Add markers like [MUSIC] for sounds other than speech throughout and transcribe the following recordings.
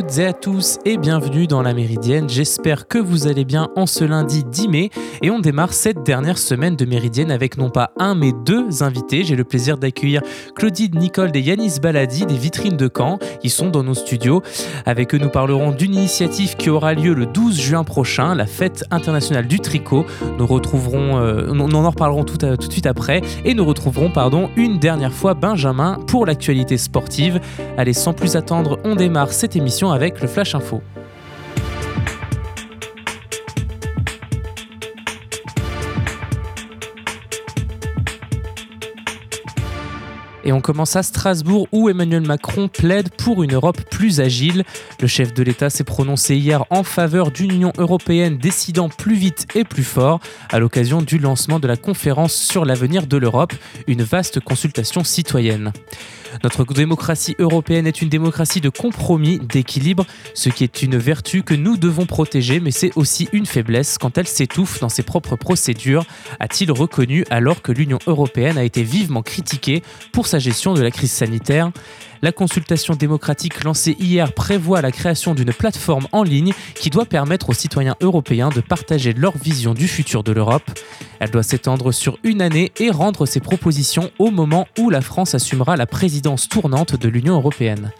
toutes et à tous et bienvenue dans la Méridienne. J'espère que vous allez bien en ce lundi 10 mai et on démarre cette dernière semaine de Méridienne avec non pas un mais deux invités. J'ai le plaisir d'accueillir Claudine Nicole et Yanis Baladi des Vitrines de Caen. Ils sont dans nos studios. Avec eux, nous parlerons d'une initiative qui aura lieu le 12 juin prochain, la fête internationale du tricot. Nous retrouverons, euh, on en reparlerons tout, tout de suite après et nous retrouverons pardon une dernière fois Benjamin pour l'actualité sportive. Allez, sans plus attendre, on démarre cette émission avec le Flash Info. Et on commence à Strasbourg où Emmanuel Macron plaide pour une Europe plus agile. Le chef de l'État s'est prononcé hier en faveur d'une Union européenne décidant plus vite et plus fort à l'occasion du lancement de la conférence sur l'avenir de l'Europe, une vaste consultation citoyenne. Notre démocratie européenne est une démocratie de compromis, d'équilibre, ce qui est une vertu que nous devons protéger, mais c'est aussi une faiblesse quand elle s'étouffe dans ses propres procédures, a-t-il reconnu alors que l'Union européenne a été vivement critiquée pour sa gestion de la crise sanitaire. La consultation démocratique lancée hier prévoit la création d'une plateforme en ligne qui doit permettre aux citoyens européens de partager leur vision du futur de l'Europe. Elle doit s'étendre sur une année et rendre ses propositions au moment où la France assumera la présidence tournante de l'Union européenne.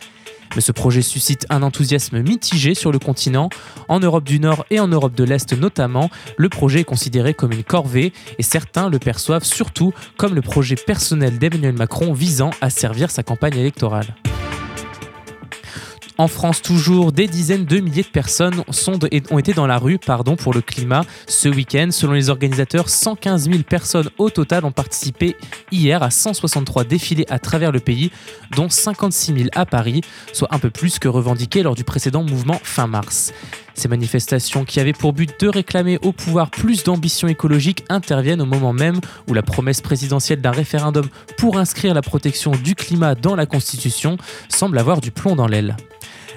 Mais ce projet suscite un enthousiasme mitigé sur le continent. En Europe du Nord et en Europe de l'Est notamment, le projet est considéré comme une corvée et certains le perçoivent surtout comme le projet personnel d'Emmanuel Macron visant à servir sa campagne électorale. En France, toujours, des dizaines de milliers de personnes sont ont été dans la rue pour le climat ce week-end. Selon les organisateurs, 115 000 personnes au total ont participé hier à 163 défilés à travers le pays, dont 56 000 à Paris, soit un peu plus que revendiqué lors du précédent mouvement fin mars. Ces manifestations qui avaient pour but de réclamer au pouvoir plus d'ambition écologique interviennent au moment même où la promesse présidentielle d'un référendum pour inscrire la protection du climat dans la Constitution semble avoir du plomb dans l'aile.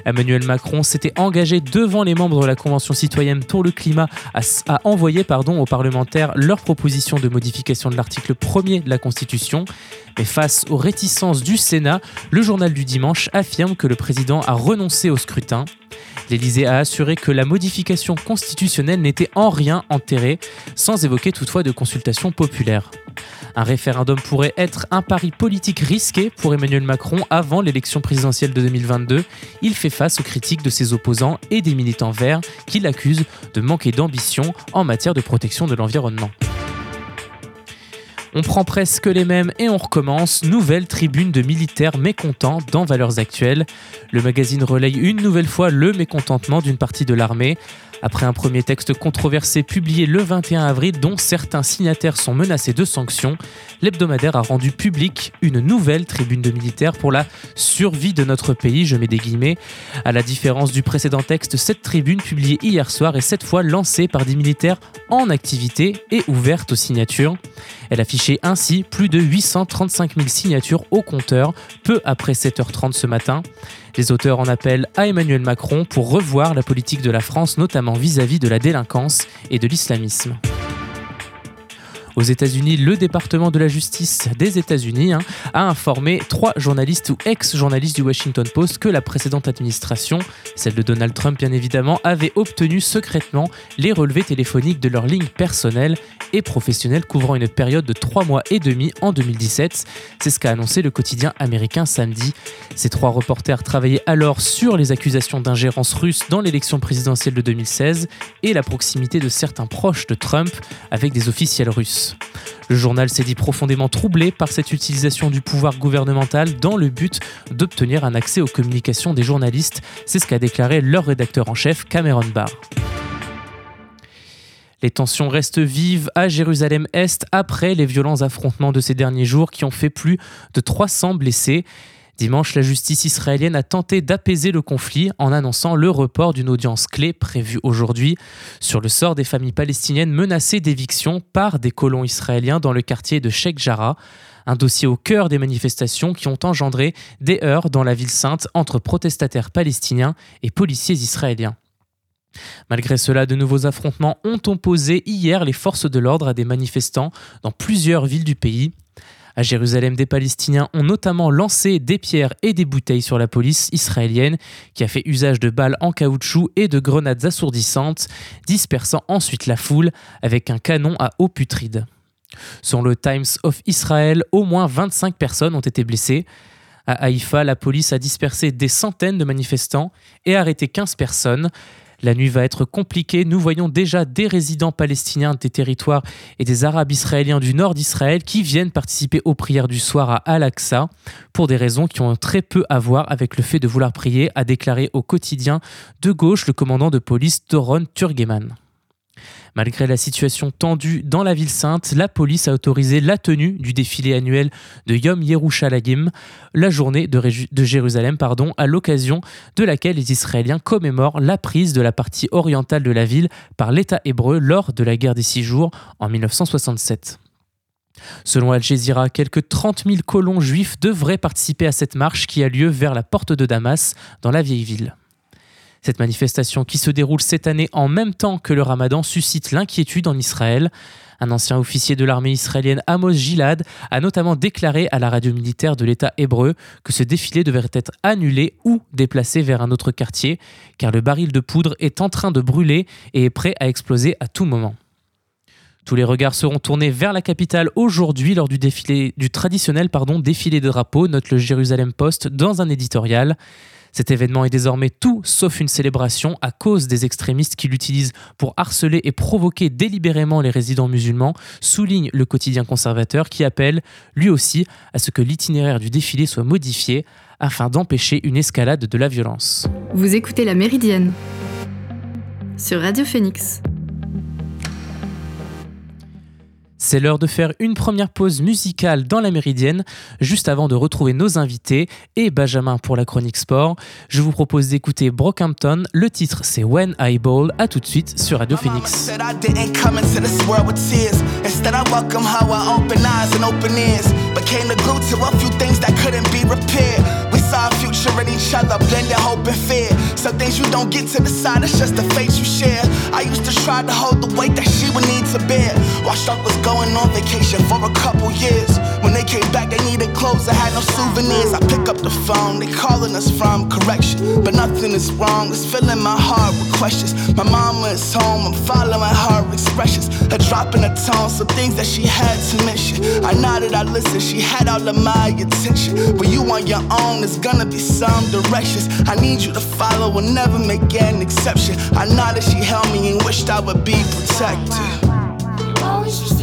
Emmanuel Macron s'était engagé devant les membres de la Convention citoyenne pour le climat à, envoyer aux parlementaires leur proposition de modification de l'article 1er de la Constitution. Mais face aux réticences du Sénat, le journal du dimanche affirme que le président a renoncé au scrutin. L'Élysée a assuré que la modification constitutionnelle n'était en rien enterrée, sans évoquer toutefois de consultation populaire. Un référendum pourrait être un pari politique risqué pour Emmanuel Macron avant l'élection présidentielle de 2022. Il fait face aux critiques de ses opposants et des militants verts qui l'accusent de manquer d'ambition en matière de protection de l'environnement. On prend presque les mêmes et on recommence. Nouvelle tribune de militaires mécontents dans Valeurs Actuelles. Le magazine relaye une nouvelle fois le mécontentement d'une partie de l'armée. Après un premier texte controversé publié le 21 avril dont certains signataires sont menacés de sanctions, l'hebdomadaire a rendu public une nouvelle tribune de militaires pour la survie de notre pays, je mets des guillemets. À la différence du précédent texte, cette tribune publiée hier soir est cette fois lancée par des militaires en activité et ouverte aux signatures. Elle affichait ainsi plus de 835 000 signatures au compteur peu après 7h30 ce matin. Les auteurs en appellent à Emmanuel Macron pour revoir la politique de la France, notamment vis-à-vis de la délinquance et de l'islamisme. Aux États-Unis, le département de la justice des États-Unis hein, a informé trois journalistes ou ex-journalistes du Washington Post que la précédente administration, celle de Donald Trump bien évidemment, avait obtenu secrètement les relevés téléphoniques de leurs lignes personnelles et professionnelles couvrant une période de trois mois et demi en 2017. C'est ce qu'a annoncé le quotidien américain samedi. Ces trois reporters travaillaient alors sur les accusations d'ingérence russe dans l'élection présidentielle de 2016 et la proximité de certains proches de Trump avec des officiels russes. Le journal s'est dit profondément troublé par cette utilisation du pouvoir gouvernemental dans le but d'obtenir un accès aux communications des journalistes. C'est ce qu'a déclaré leur rédacteur en chef, Cameron Barr. Les tensions restent vives à Jérusalem-Est après les violents affrontements de ces derniers jours qui ont fait plus de 300 blessés. Dimanche, la justice israélienne a tenté d'apaiser le conflit en annonçant le report d'une audience clé prévue aujourd'hui sur le sort des familles palestiniennes menacées d'éviction par des colons israéliens dans le quartier de Sheikh Jarrah. Un dossier au cœur des manifestations qui ont engendré des heurts dans la ville sainte entre protestataires palestiniens et policiers israéliens. Malgré cela, de nouveaux affrontements ont opposé hier les forces de l'ordre à des manifestants dans plusieurs villes du pays. À Jérusalem, des Palestiniens ont notamment lancé des pierres et des bouteilles sur la police israélienne, qui a fait usage de balles en caoutchouc et de grenades assourdissantes, dispersant ensuite la foule avec un canon à eau putride. Selon le Times of Israel, au moins 25 personnes ont été blessées. À Haïfa, la police a dispersé des centaines de manifestants et arrêté 15 personnes. La nuit va être compliquée. Nous voyons déjà des résidents palestiniens des territoires et des Arabes israéliens du nord d'Israël qui viennent participer aux prières du soir à Al-Aqsa pour des raisons qui ont très peu à voir avec le fait de vouloir prier, a déclaré au quotidien de gauche le commandant de police Doron Turgeman. Malgré la situation tendue dans la ville sainte, la police a autorisé la tenue du défilé annuel de Yom Yerushalayim, la journée de, Jérusalem, pardon, à l'occasion de laquelle les Israéliens commémorent la prise de la partie orientale de la ville par l'État hébreu lors de la guerre des six jours en 1967. Selon Al Jazeera, quelques 30 000 colons juifs devraient participer à cette marche qui a lieu vers la porte de Damas, dans la vieille ville. Cette manifestation qui se déroule cette année en même temps que le ramadan suscite l'inquiétude en Israël. Un ancien officier de l'armée israélienne, Amos Gilad, a notamment déclaré à la radio militaire de l'État hébreu que ce défilé devrait être annulé ou déplacé vers un autre quartier, car le baril de poudre est en train de brûler et est prêt à exploser à tout moment. Tous les regards seront tournés vers la capitale aujourd'hui lors du, défilé, du traditionnel pardon, défilé de drapeaux, note le Jérusalem Post dans un éditorial. Cet événement est désormais tout sauf une célébration à cause des extrémistes qui l'utilisent pour harceler et provoquer délibérément les résidents musulmans, souligne le quotidien conservateur qui appelle, lui aussi, à ce que l'itinéraire du défilé soit modifié afin d'empêcher une escalade de la violence. Vous écoutez La Méridienne sur Radio Phoenix. C'est l'heure de faire une première pause musicale dans la Méridienne, juste avant de retrouver nos invités et Benjamin pour la chronique sport. Je vous propose d'écouter Brockhampton. Le titre c'est When I Ball. À tout de suite sur Radio Phoenix. Saw future in each other, blending hope and fear. Some things you don't get to decide, it's just the fate you share. I used to try to hold the weight that she would need to bear. While Struck was going on vacation for a couple years. When they came back, they needed clothes, I had no souvenirs. I pick up the phone, they calling us from correction. But nothing is wrong, it's filling my heart with questions. My mama is home, I'm following her expressions. A drop in the tone, some things that she had to mention. I nodded, I listened, she had all of my attention. But you on your own, it's gonna be some directions. I need you to follow, We'll never make an exception. I know that she held me and wished I would be protected. You always used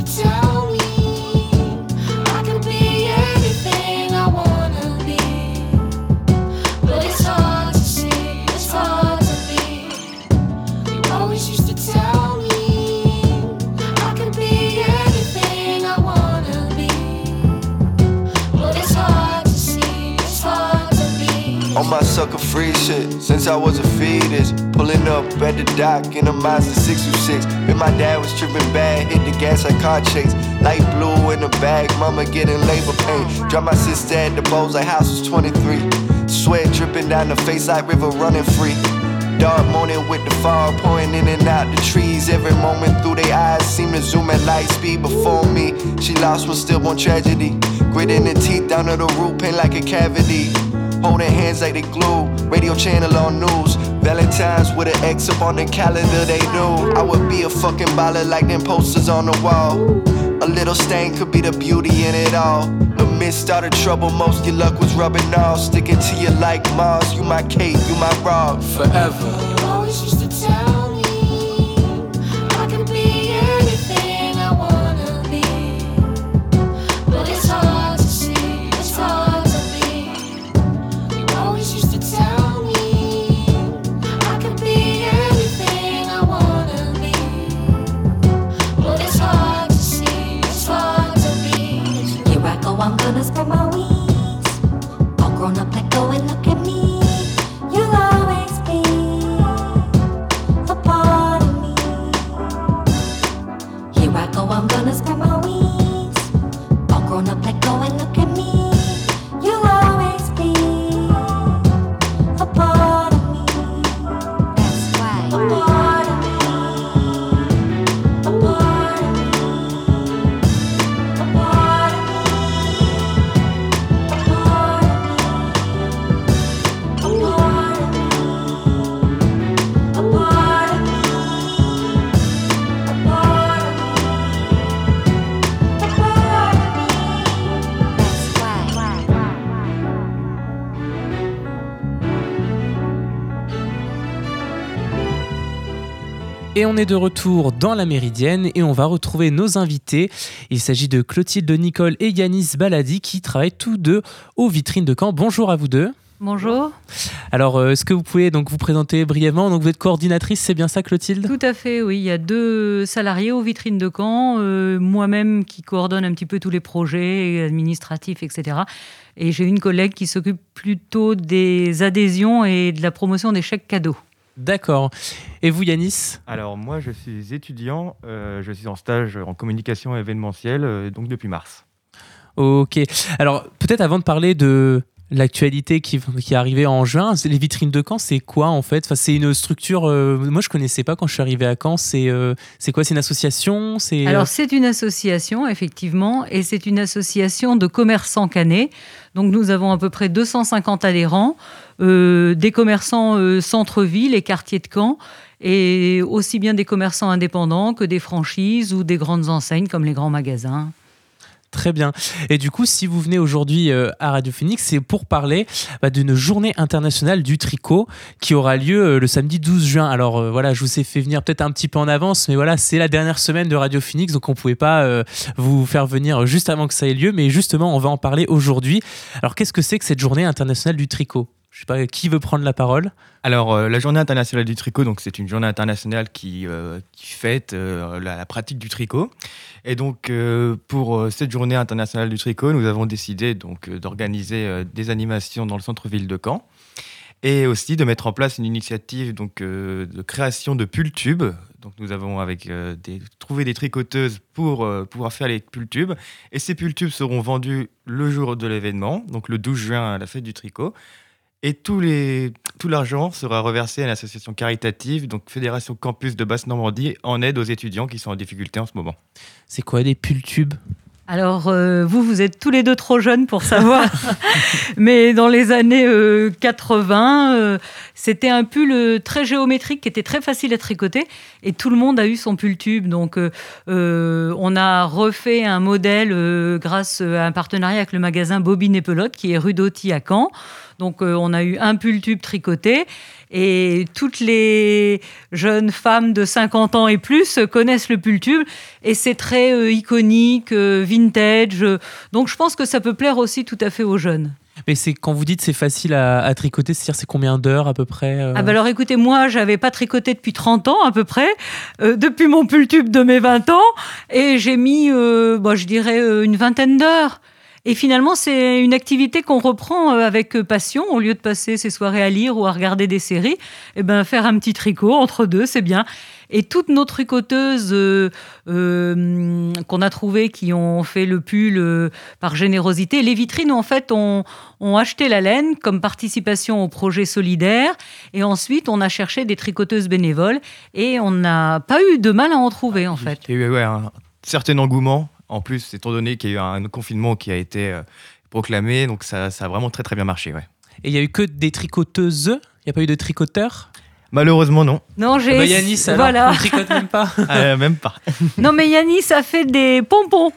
On my sucker free shit, since I was a fetus. Pulling up at the dock in a Mazda 626. And my dad was tripping bad, hit the gas like car chase. Light blue in the bag, mama getting labor pain. Drop my sister at the Bose, like house was 23. Sweat dripping down the face like river running free. Dark morning with the fog pouring in and out the trees. Every moment through their eyes seem to zoom at light speed before me. She lost one stillborn tragedy. Gritting the teeth down to the root, pain like a cavity. Holding hands like they glue. Radio channel on news. Valentine's with an X up on the calendar, they knew I would be a fucking baller like them posters on the wall. A little stain could be the beauty in it all. The midst of the trouble, most your luck was rubbing off. Sticking to you like Mars, you my cape, you my rock. Forever. You always used to tell Et on est de retour dans la Méridienne et on va retrouver nos invités. Il s'agit de Clotilde Nicole et Yanis Baladi qui travaillent tous deux aux vitrines de Caen. Bonjour à vous deux. Bonjour. Alors, euh, est-ce que vous pouvez donc vous présenter brièvement? Donc, vous êtes coordinatrice, c'est bien ça, Clotilde? Tout à fait, oui. Il y a deux salariés aux vitrines de Caen, euh, moi-même qui coordonne un petit peu tous les projets administratifs, etc. Et j'ai une collègue qui s'occupe plutôt des adhésions et de la promotion des chèques cadeaux. D'accord. Et vous, Yanis Alors moi, je suis étudiant, euh, je suis en stage en communication événementielle, euh, donc depuis mars. Ok. Alors, peut-être avant de parler de l'actualité qui, qui est arrivée en juin, les vitrines de Caen, c'est quoi en fait? Enfin, C'est une structure, euh, moi je connaissais pas quand je suis arrivé à Caen, c'est euh, c'est quoi? C'est une association? C'est, Alors c'est une association, effectivement, et c'est une association de commerçants canets. Donc nous avons à peu près 250 adhérents, euh, des commerçants euh, centre-ville et quartier de Caen, et aussi bien des commerçants indépendants que des franchises ou des grandes enseignes comme les grands magasins. Très bien. Et du coup, si vous venez aujourd'hui euh, à Radio Phoenix, c'est pour parler bah, d'une journée internationale du tricot qui aura lieu euh, le samedi 12 juin. Alors euh, voilà, je vous ai fait venir peut-être un petit peu en avance, mais voilà, c'est la dernière semaine de Radio Phoenix, donc on pouvait pas vous faire venir juste avant que ça ait lieu. Mais justement, on va en parler aujourd'hui. Alors, qu'est-ce que c'est que cette journée internationale du tricot? Je sais pas qui veut prendre la parole? Alors euh, la journée internationale du tricot, donc c'est une journée internationale qui, euh, fête euh, la, pratique du tricot. Et donc pour cette journée internationale du tricot, nous avons décidé donc d'organiser des animations dans le centre-ville de Caen. Et aussi de mettre en place une initiative donc, de création de pulls tubes. Donc nous avons avec, trouvé des tricoteuses pour pouvoir faire les pulls tubes. Et ces pulls tubes seront vendus le jour de l'événement, donc le 12 juin à la fête du tricot. Et les, tout l'argent sera reversé à l'association caritative, donc Fédération Campus de Basse-Normandie, en aide aux étudiants qui sont en difficulté en ce moment. C'est quoi des pulls tubes? Alors, euh, vous, vous êtes tous les deux trop jeunes pour savoir. [LAUGHS] Mais dans les années euh, 80, euh, c'était un pull euh, très géométrique qui était très facile à tricoter. Et tout le monde a eu son pull tube. Donc, euh, euh, on a refait un modèle euh, grâce à un partenariat avec le magasin Bobine et Pelote, qui est rue d'Auty à Caen. Donc, euh, on a eu un pull tube tricoté. Et toutes les jeunes femmes de 50 ans et plus connaissent le pull tube. Et c'est très euh, iconique, euh, vintage. donc, je pense que ça peut plaire aussi tout à fait aux jeunes. Mais c'est quand vous dites c'est facile à, à tricoter, c'est-à-dire c'est combien d'heures à peu près euh Ah bah alors écoutez, moi j'avais pas tricoté depuis 30 ans à peu près, euh, depuis mon pull tube de mes 20 ans, et j'ai mis, euh, bah, je dirais, une vingtaine d'heures. Et finalement, c'est une activité qu'on reprend euh, avec euh, passion, au lieu de passer ses soirées à lire ou à regarder des séries, et ben faire un petit tricot entre deux, c'est bien. Et toutes nos tricoteuses euh, euh, qu'on a trouvées qui ont fait le pull euh, par générosité, les vitrines en fait ont, ont acheté la laine comme participation au projet solidaire. Et ensuite, on a cherché des tricoteuses bénévoles et on n'a pas eu de mal à en trouver en fait. Il y a eu ouais, un certain engouement, en plus, étant donné qu'il y a eu un confinement qui a été euh, proclamé, donc ça, ça a vraiment très très bien marché. Ouais. Et il y a eu que des tricoteuses? Il n'y a pas eu de tricoteurs? Malheureusement, non. Non, j'ai. bah Yanis, alors, voilà. on tricote même pas. [LAUGHS] Euh, même pas. [LAUGHS] Non, mais Yanis a fait des pompons.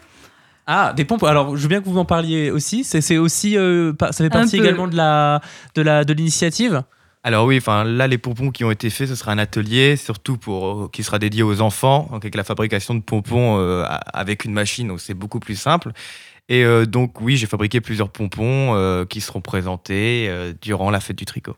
Ah, des pompes. Alors, je veux bien que vous m'en parliez aussi. C'est c'est aussi, euh, ça fait partie également de la de la de l'initiative? Alors oui, enfin là les pompons qui ont été faits, ce sera un atelier, surtout pour euh, qui sera dédié aux enfants, donc avec la fabrication de pompons euh, a- avec une machine, donc c'est beaucoup plus simple. Et euh, donc oui, j'ai fabriqué plusieurs pompons euh, qui seront présentés euh, durant la fête du tricot.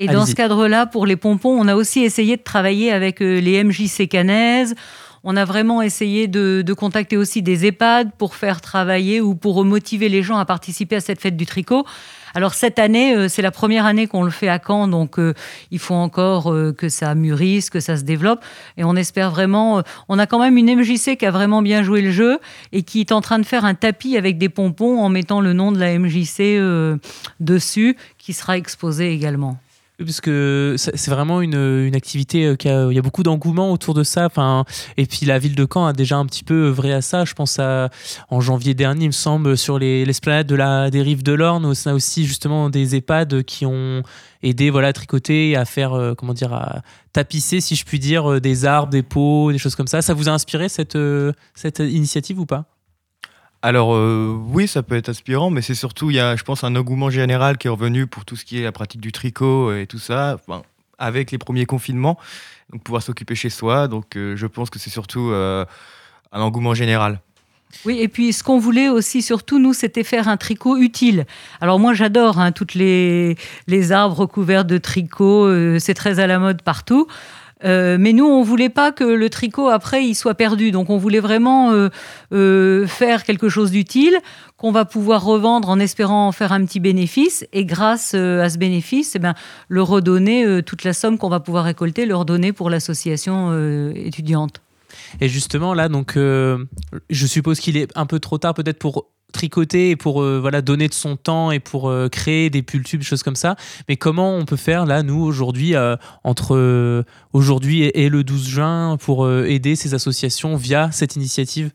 Et dans ce cadre-là, pour les pompons, on a aussi essayé de travailler avec les MJC Canaises. On a vraiment essayé de, de contacter aussi des EHPAD pour faire travailler ou pour motiver les gens à participer à cette fête du tricot. Alors cette année, euh, c'est la première année qu'on le fait à Caen, donc euh, il faut encore euh, que ça mûrisse, que ça se développe. Et on espère vraiment... on a quand même une MJC qui a vraiment bien joué le jeu et qui est en train de faire un tapis avec des pompons en mettant le nom de la MJC dessus, qui sera exposé également. Parce que c'est vraiment une, une activité euh, qui a, il y a beaucoup d'engouement autour de ça. Enfin, et puis la ville de Caen a déjà un petit peu œuvré à ça. Je pense à en janvier dernier, il me semble, sur les l'esplanade de des rives de l'Orne, on a aussi justement des EHPAD qui ont aidé voilà à tricoter, à faire euh, comment dire, à tapisser, si je puis dire, euh, des arbres, des pots, des choses comme ça. Ça vous a inspiré cette cette initiative ou pas? Alors euh, oui, ça peut être inspirant, mais c'est surtout, il y a, je pense, un engouement général qui est revenu pour tout ce qui est la pratique du tricot et tout ça. Avec les premiers confinements, donc pouvoir s'occuper chez soi. Donc euh, je pense que c'est surtout euh, un engouement général. Oui, et puis ce qu'on voulait aussi, surtout nous, c'était faire un tricot utile. Alors moi, j'adore hein, toutes les, les arbres couverts de tricot, euh, c'est très à la mode partout. Euh, mais nous, on voulait pas que le tricot après il soit perdu. Donc, on voulait vraiment euh, euh, faire quelque chose d'utile qu'on va pouvoir revendre en espérant en faire un petit bénéfice. Et grâce euh, à ce bénéfice, eh ben, le redonner euh, toute la somme qu'on va pouvoir récolter, le redonner pour l'association étudiante. Et justement, là, donc, euh, je suppose qu'il est un peu trop tard peut-être pour tricoter et pour euh, voilà donner de son temps et pour euh, créer des pulls tubes, choses comme ça. Mais comment on peut faire là, nous aujourd'hui, entre aujourd'hui et, le 12 juin, pour aider ces associations via cette initiative?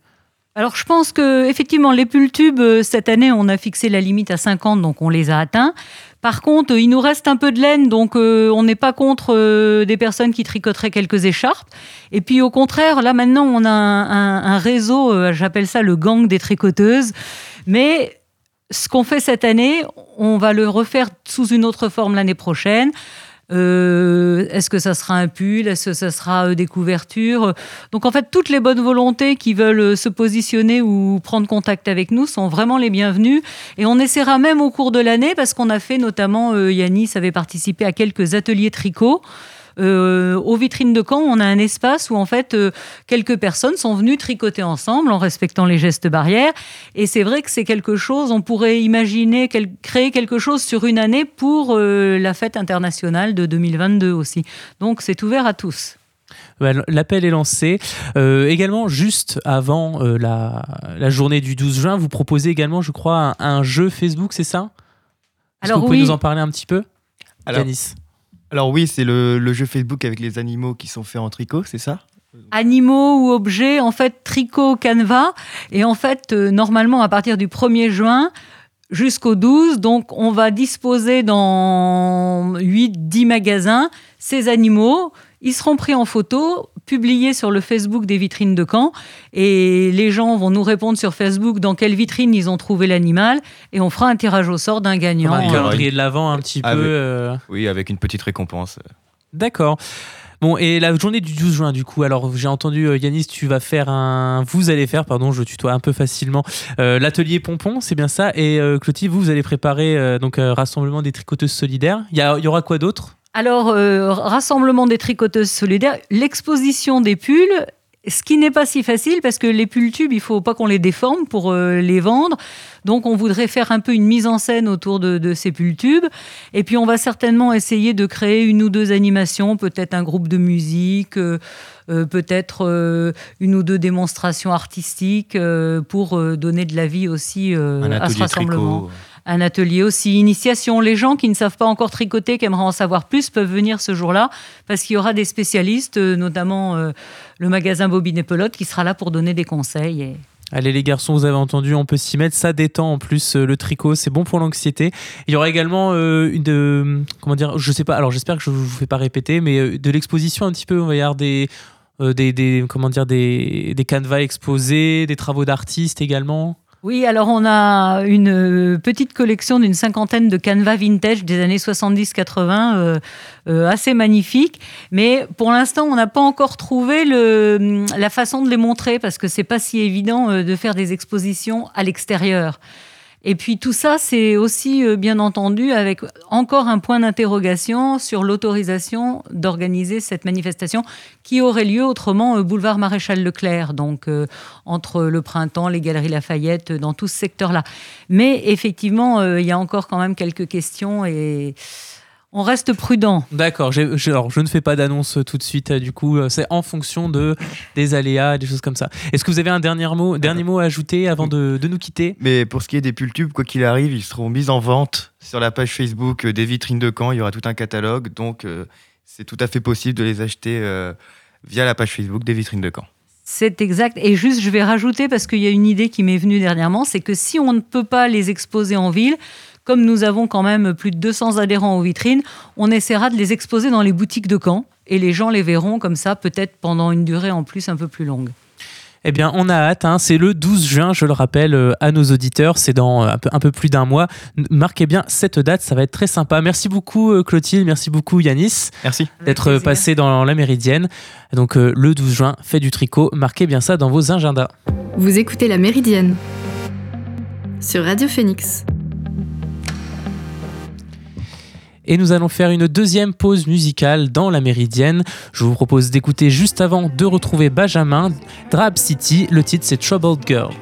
Alors, je pense que effectivement, les pulls tubes, euh, cette année, on a fixé la limite à 50, donc on les a atteints. Par contre, euh, il nous reste un peu de laine, donc euh, on n'est pas contre euh, des personnes qui tricoteraient quelques écharpes. Et puis au contraire, là maintenant, on a un, un- un réseau, euh, j'appelle ça le gang des tricoteuses. Mais ce qu'on fait cette année, on va le refaire sous une autre forme l'année prochaine. Euh, Est-ce que ça sera un pull? Est-ce que ça sera euh, des couvertures? Donc en fait, toutes les bonnes volontés qui veulent euh, se positionner ou prendre contact avec nous sont vraiment les bienvenues. Et on essaiera même au cours de l'année, parce qu'on a fait notamment, euh, Yanis avait participé à quelques ateliers tricot. Euh, aux vitrines de Caen, on a un espace où en fait euh, quelques personnes sont venues tricoter ensemble en respectant les gestes barrières. Et c'est vrai que c'est quelque chose, on pourrait imaginer quel- créer quelque chose sur une année pour euh, la fête internationale de 2022 aussi. Donc c'est ouvert à tous. Ouais, L'appel est lancé. Euh, également, juste avant euh, la, la journée du 12 juin, vous proposez également, je crois, un, un jeu Facebook, c'est ça? Est-ce que Alors vous pouvez oui. nous en parler un petit peu? Alors, Yanis alors oui, c'est le, jeu Facebook avec les animaux qui sont faits en tricot, c'est ça? Animaux ou objets, en fait, tricot, canevas. Et en fait, euh, normalement, à partir du 1er juin jusqu'au 12, donc on va disposer dans 8-10 magasins ces animaux. Ils seront pris en photo, publiés sur le Facebook des vitrines de Caen. Et les gens vont nous répondre sur Facebook dans quelle vitrine ils ont trouvé l'animal. Et on fera un tirage au sort d'un gagnant. un calendrier de l'avant un petit Ah, peu. oui. euh, Oui, avec une petite récompense. D'accord. Bon, et la journée du 12 juin, du coup, alors j'ai entendu, euh, Yanis, tu vas faire un. Vous allez faire, pardon, je tutoie un peu facilement, euh, l'atelier pompon, c'est bien ça? Et euh, Clotilde, vous, vous allez préparer euh, donc euh, rassemblement des tricoteuses solidaires. Il y, a- il y aura quoi d'autre? Alors, euh, rassemblement des tricoteuses solidaires, l'exposition des pulls, ce qui n'est pas si facile parce que les pulls tubes, il faut pas qu'on les déforme pour euh, les vendre. Donc, on voudrait faire un peu une mise en scène autour de, de ces pulls tubes. Et puis, on va certainement essayer de créer une ou deux animations, peut-être un groupe de musique, euh, euh, peut-être euh, une ou deux démonstrations artistiques euh, pour euh, donner de la vie aussi euh, à ce rassemblement tricot. Un atelier aussi initiation. Les gens qui ne savent pas encore tricoter, qui aimeraient en savoir plus, peuvent venir ce jour-là parce qu'il y aura des spécialistes, euh, notamment euh, le magasin Bobine et Pelote, qui sera là pour donner des conseils. Allez les garçons, vous avez entendu, on peut s'y mettre, ça détend en plus euh, le tricot, c'est bon pour l'anxiété. Il y aura également de, comment dire, je sais pas, alors j'espère que je vous fais pas répéter, mais de l'exposition un petit peu, on va y avoir des, euh, des, des- comment dire, des, des canevas exposés, des travaux d'artistes également. Oui, alors on a une euh, petite collection d'une cinquantaine de canevas vintage des années 70-80, euh, euh, assez magnifiques. Mais pour l'instant, on n'a pas encore trouvé le, la façon de les montrer parce que c'est pas si évident euh, de faire des expositions à l'extérieur. Et puis tout ça, c'est aussi euh, bien entendu avec encore un point d'interrogation sur l'autorisation d'organiser cette manifestation qui aurait lieu autrement euh, boulevard Maréchal Leclerc, donc euh, entre le printemps, les galeries Lafayette, euh, dans tout ce secteur-là. Mais effectivement, euh, il y a encore quand même quelques questions et on reste prudent. D'accord, j'ai- j'ai- alors je ne fais pas d'annonce tout de suite, euh, du coup, euh, c'est en fonction de, des aléas, des choses comme ça. Est-ce que vous avez un dernier mot, dernier mot à ajouter avant de, de nous quitter? Mais pour ce qui est des pulls tubes, quoi qu'il arrive, ils seront mis en vente sur la page Facebook euh, des vitrines de Caen. Il y aura tout un catalogue, donc euh, c'est tout à fait possible de les acheter euh, via la page Facebook des vitrines de Caen. C'est exact. Et juste, je vais rajouter, parce qu'il y a une idée qui m'est venue dernièrement, c'est que si on ne peut pas les exposer en ville, comme nous avons quand même plus de 200 adhérents aux vitrines, on essaiera de les exposer dans les boutiques de Caen. Et les gens les verront comme ça, peut-être pendant une durée en plus un peu plus longue. Eh bien, on a hâte. hein. C'est le 12 juin, je le rappelle euh, à nos auditeurs. C'est dans euh, un peu, un peu plus d'un mois. Marquez bien cette date, ça va être très sympa. Merci beaucoup, euh, Clotilde. Merci beaucoup, Yanis, Merci. d'être passé dans la Méridienne. Donc, le 12 juin, fait du tricot. Marquez bien ça dans vos agendas. Vous écoutez La Méridienne sur Radio Phoenix. Et nous allons faire une deuxième pause musicale dans la Méridienne. Je vous propose d'écouter juste avant de retrouver Benjamin, Drab City. Le titre, c'est Troubled Girl.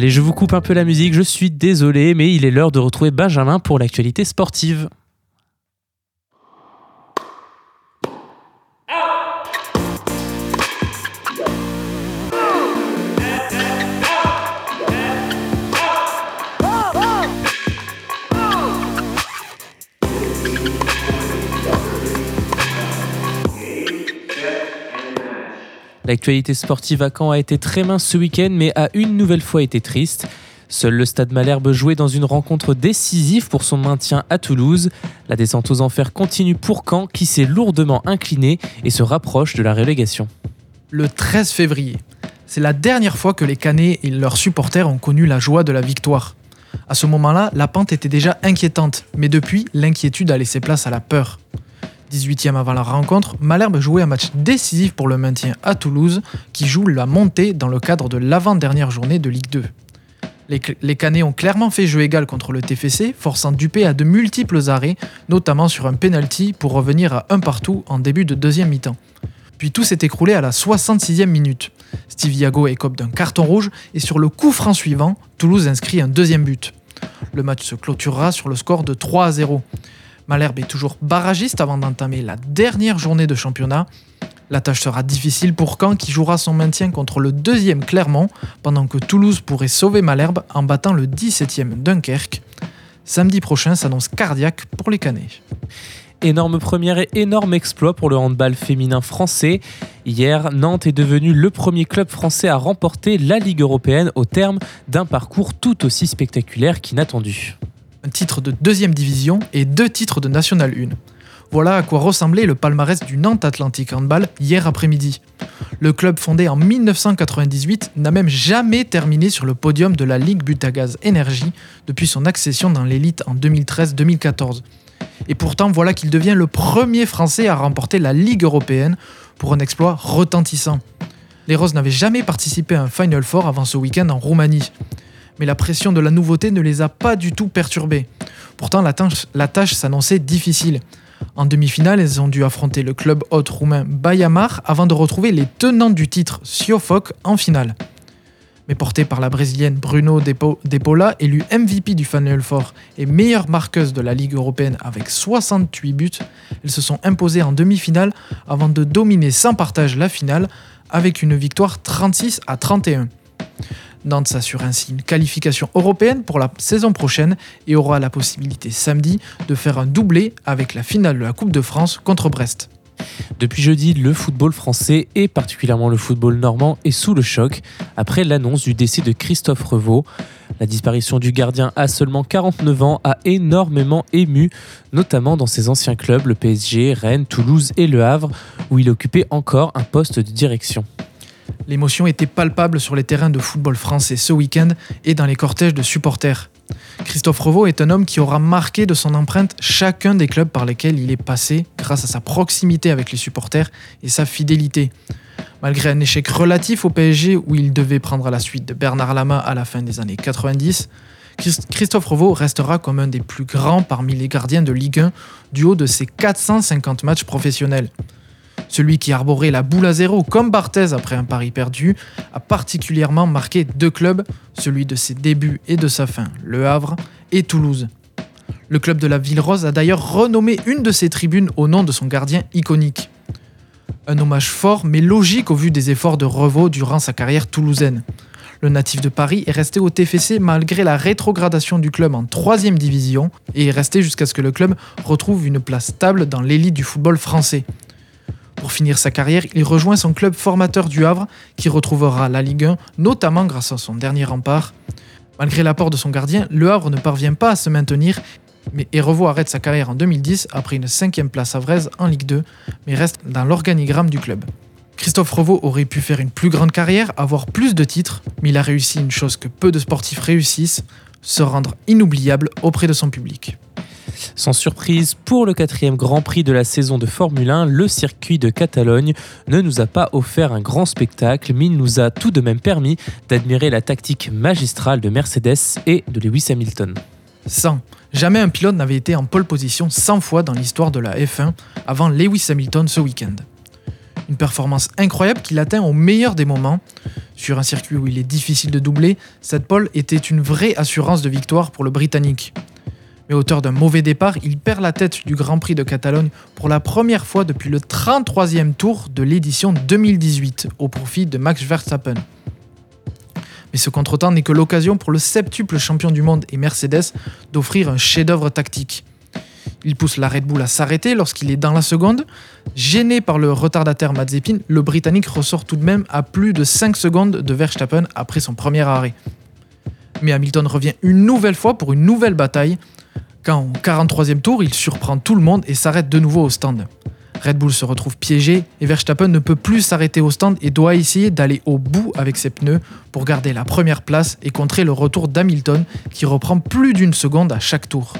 Allez, je vous coupe un peu la musique, je suis désolé, mais il est l'heure de retrouver Benjamin pour l'actualité sportive. L'actualité sportive à Caen a été très mince ce week-end, mais a une nouvelle fois été triste. Seul le Stade Malherbe jouait dans une rencontre décisive pour son maintien à Toulouse. La descente aux enfers continue pour Caen, qui s'est lourdement incliné et se rapproche de la relégation. le 13 février. C'est la dernière fois que les Canets et leurs supporters ont connu la joie de la victoire. À ce moment-là, la pente était déjà inquiétante, mais depuis, l'inquiétude a laissé place à la peur. 18e avant la rencontre, Malherbe jouait un match décisif pour le maintien à Toulouse, qui joue la montée dans le cadre de l'avant-dernière journée de Ligue 2. Les, Canets ont clairement fait jeu égal contre le TFC, forçant Dupé à de multiples arrêts, notamment sur un penalty pour revenir à un partout en début de deuxième mi-temps. Puis tout s'est écroulé à la 66e minute. Steve Yago écope d'un carton rouge et sur le coup franc suivant, Toulouse inscrit un deuxième but. Le match se clôturera sur le score de 3 à 0. Malherbe est toujours barragiste avant d'entamer la dernière journée de championnat. La tâche sera difficile pour Caen qui jouera son maintien contre le deuxième Clermont, pendant que Toulouse pourrait sauver Malherbe en battant le 17e Dunkerque. Samedi prochain s'annonce cardiaque pour les Canets. Énorme première et énorme exploit pour le handball féminin français. Hier, Nantes est devenu le premier club français à remporter la Ligue européenne au terme d'un parcours tout aussi spectaculaire qu'inattendu. Un titre de deuxième division et deux titres de National 1. Voilà à quoi ressemblait le palmarès du Nantes Atlantique Handball hier après-midi. Le club fondé en 1998 n'a même jamais terminé sur le podium de la Ligue Butagaz Énergie depuis son accession dans l'élite en 2013-2014. Et pourtant, voilà qu'il devient le premier Français à remporter la Ligue européenne pour un exploit retentissant. Les Roses n'avaient jamais participé à un Final Four avant ce week-end en Roumanie. Mais la pression de la nouveauté ne les a pas du tout perturbés. Pourtant, la tâche, s'annonçait difficile. En demi-finale, elles ont dû affronter le club hôte roumain Bayamar avant de retrouver les tenants du titre Siofok en finale. Mais portée par la brésilienne Bruno Depo- Depola, élue MVP du Final Four et meilleure marqueuse de la Ligue européenne avec 68 buts, elles se sont imposées en demi-finale avant de dominer sans partage la finale avec une victoire 36 à 31. Nantes s'assure ainsi une qualification européenne pour la saison prochaine et aura la possibilité samedi de faire un doublé avec la finale de la Coupe de France contre Brest. Depuis jeudi, le football français et particulièrement le football normand est sous le choc après l'annonce du décès de Christophe Revaux. La disparition du gardien à seulement 49 ans a énormément ému, notamment dans ses anciens clubs, le PSG, Rennes, Toulouse et Le Havre, où il occupait encore un poste de direction. L'émotion était palpable sur les terrains de football français ce week-end et dans les cortèges de supporters. Christophe Revaux est un homme qui aura marqué de son empreinte chacun des clubs par lesquels il est passé grâce à sa proximité avec les supporters et sa fidélité. Malgré un échec relatif au PSG où il devait prendre la suite de Bernard Lama à la fin des années 90, Christ- Christophe Revaux restera comme un des plus grands parmi les gardiens de Ligue 1 du haut de ses 450 matchs professionnels. Celui qui arborait la boule à zéro comme Barthez après un pari perdu a particulièrement marqué deux clubs, celui de ses débuts et de sa fin, Le Havre et Toulouse. Le club de la Ville Rose a d'ailleurs renommé une de ses tribunes au nom de son gardien iconique. Un hommage fort mais logique au vu des efforts de Revaux durant sa carrière toulousaine. Le natif de Paris est resté au TFC malgré la rétrogradation du club en 3 division et est resté jusqu'à ce que le club retrouve une place stable dans l'élite du football français. Pour finir sa carrière, il rejoint son club formateur du Havre, qui retrouvera la Ligue 1, notamment grâce à son dernier rempart. Malgré l'apport de son gardien, le Havre ne parvient pas à se maintenir, mais Erevo arrête sa carrière en 2010 après une cinquième place à Vraise en Ligue 2, mais reste dans l'organigramme du club. Christophe Revaux aurait pu faire une plus grande carrière, avoir plus de titres, mais il a réussi une chose que peu de sportifs réussissent, se rendre inoubliable auprès de son public. Sans surprise, pour le quatrième Grand Prix de la saison de Formule 1, le circuit de Catalogne ne nous a pas offert un grand spectacle, mais il nous a tout de même permis d'admirer la tactique magistrale de Mercedes et de Lewis Hamilton. 100. Jamais un pilote n'avait été en pole position 100 fois dans l'histoire de la F1 avant Lewis Hamilton ce week-end. Une performance incroyable qu'il atteint au meilleur des moments. Sur un circuit où il est difficile de doubler, cette pole était une vraie assurance de victoire pour le Britannique. Mais auteur d'un mauvais départ, il perd la tête du Grand Prix de Catalogne pour la première fois depuis le 33e tour de l'édition 2018 au profit de Max Verstappen. Mais ce contretemps n'est que l'occasion pour le septuple champion du monde et Mercedes d'offrir un chef-d'œuvre tactique. Il pousse la Red Bull à s'arrêter lorsqu'il est dans la seconde. Gêné par le retardataire Mazepin, le Britannique ressort tout de même à plus de 5 secondes de Verstappen après son premier arrêt. Mais Hamilton revient une nouvelle fois pour une nouvelle bataille, quand au 43e tour, il surprend tout le monde et s'arrête de nouveau au stand. Red Bull se retrouve piégé et Verstappen ne peut plus s'arrêter au stand et doit essayer d'aller au bout avec ses pneus pour garder la première place et contrer le retour d'Hamilton qui reprend plus d'une seconde à chaque tour.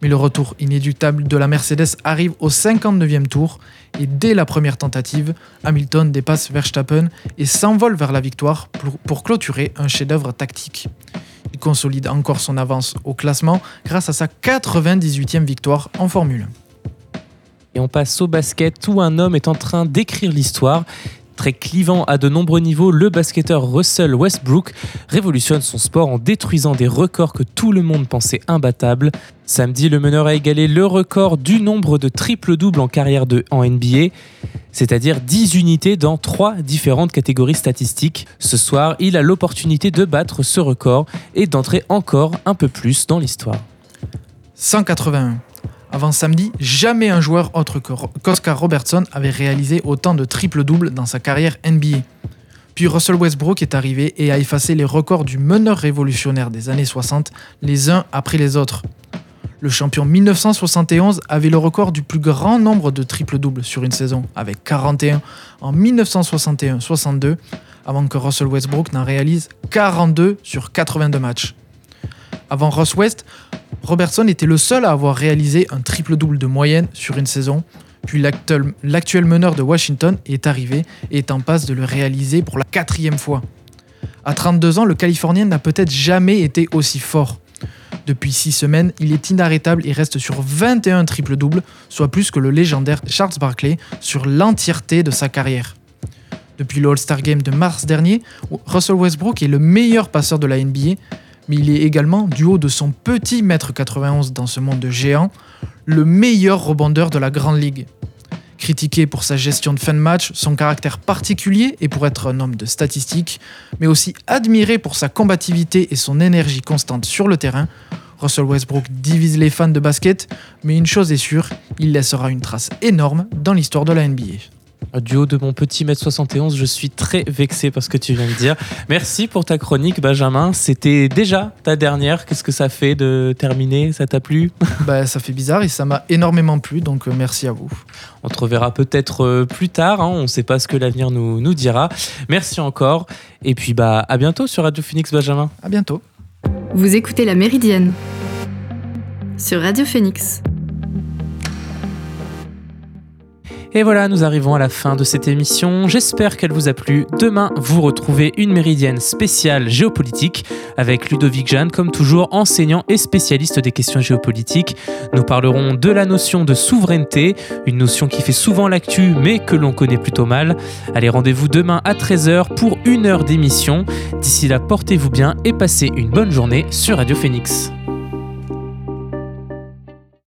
Mais le retour inéluctable de la Mercedes arrive au 59e tour et dès la première tentative, Hamilton dépasse Verstappen et s'envole vers la victoire pour, pour clôturer un chef-d'œuvre tactique. Il consolide encore son avance au classement grâce à sa 98e victoire en Formule 1. Et on passe au basket où un homme est en train d'écrire l'histoire. Très clivant à de nombreux niveaux, le basketteur Russell Westbrook révolutionne son sport en détruisant des records que tout le monde pensait imbattables. Samedi, le meneur a égalé le record du nombre de triple-doubles en carrière de, en NBA, c'est-à-dire 10 unités dans 3 différentes catégories statistiques. Ce soir, il a l'opportunité de battre ce record et d'entrer encore un peu plus dans l'histoire. 181. Avant samedi, jamais un joueur autre que qu'Oscar Robertson avait réalisé autant de triple-double dans sa carrière NBA. Puis Russell Westbrook est arrivé et a effacé les records du meneur révolutionnaire des années 60, les uns après les autres. Le champion 1971 avait le record du plus grand nombre de triple-doubles sur une saison, avec 41 en 1961-62, avant que Russell Westbrook n'en réalise 42 sur 82 matchs. Avant Ross West, Robertson était le seul à avoir réalisé un triple-double de moyenne sur une saison, puis l'actuel meneur de Washington est arrivé et est en passe de le réaliser pour la quatrième fois. À 32 ans, le Californien n'a peut-être jamais été aussi fort. Depuis 6 semaines, il est inarrêtable et reste sur 21 triple-doubles, soit plus que le légendaire Charles Barkley sur l'entièreté de sa carrière. Depuis le All-Star Game de mars dernier, Russell Westbrook est le meilleur passeur de la NBA, mais il est également, du haut de son petit mètre 91 dans ce monde de géants, le meilleur rebondeur de la Grande Ligue. Critiqué pour sa gestion de fin de match, son caractère particulier et pour être un homme de statistiques, mais aussi admiré pour sa combativité et son énergie constante sur le terrain, Russell Westbrook divise les fans de basket, mais une chose est sûre, il laissera une trace énorme dans l'histoire de la NBA. Du haut de mon petit mètre 71, je suis très vexé par ce que tu viens de dire. Merci pour ta chronique, Benjamin. C'était déjà ta dernière. Qu'est-ce que ça fait de terminer? Ça t'a plu? [LAUGHS] Bah, ça fait bizarre et ça m'a énormément plu, donc euh, merci à vous. On te reverra peut-être euh, plus tard. hein. On ne sait pas ce que l'avenir nous, nous dira. Merci encore. Et puis, bah, à bientôt sur Radio Phoenix, Benjamin. À bientôt. Vous écoutez La Méridienne sur Radio Phoenix. Et voilà, nous arrivons à la fin de cette émission. J'espère qu'elle vous a plu. Demain, vous retrouvez une méridienne spéciale géopolitique avec Ludovic Jeanne, comme toujours enseignant et spécialiste des questions géopolitiques. Nous parlerons de la notion de souveraineté, une notion qui fait souvent l'actu mais que l'on connaît plutôt mal. Allez, rendez-vous demain à 13h pour une heure d'émission. D'ici là, portez-vous bien et passez une bonne journée sur Radio Phoenix.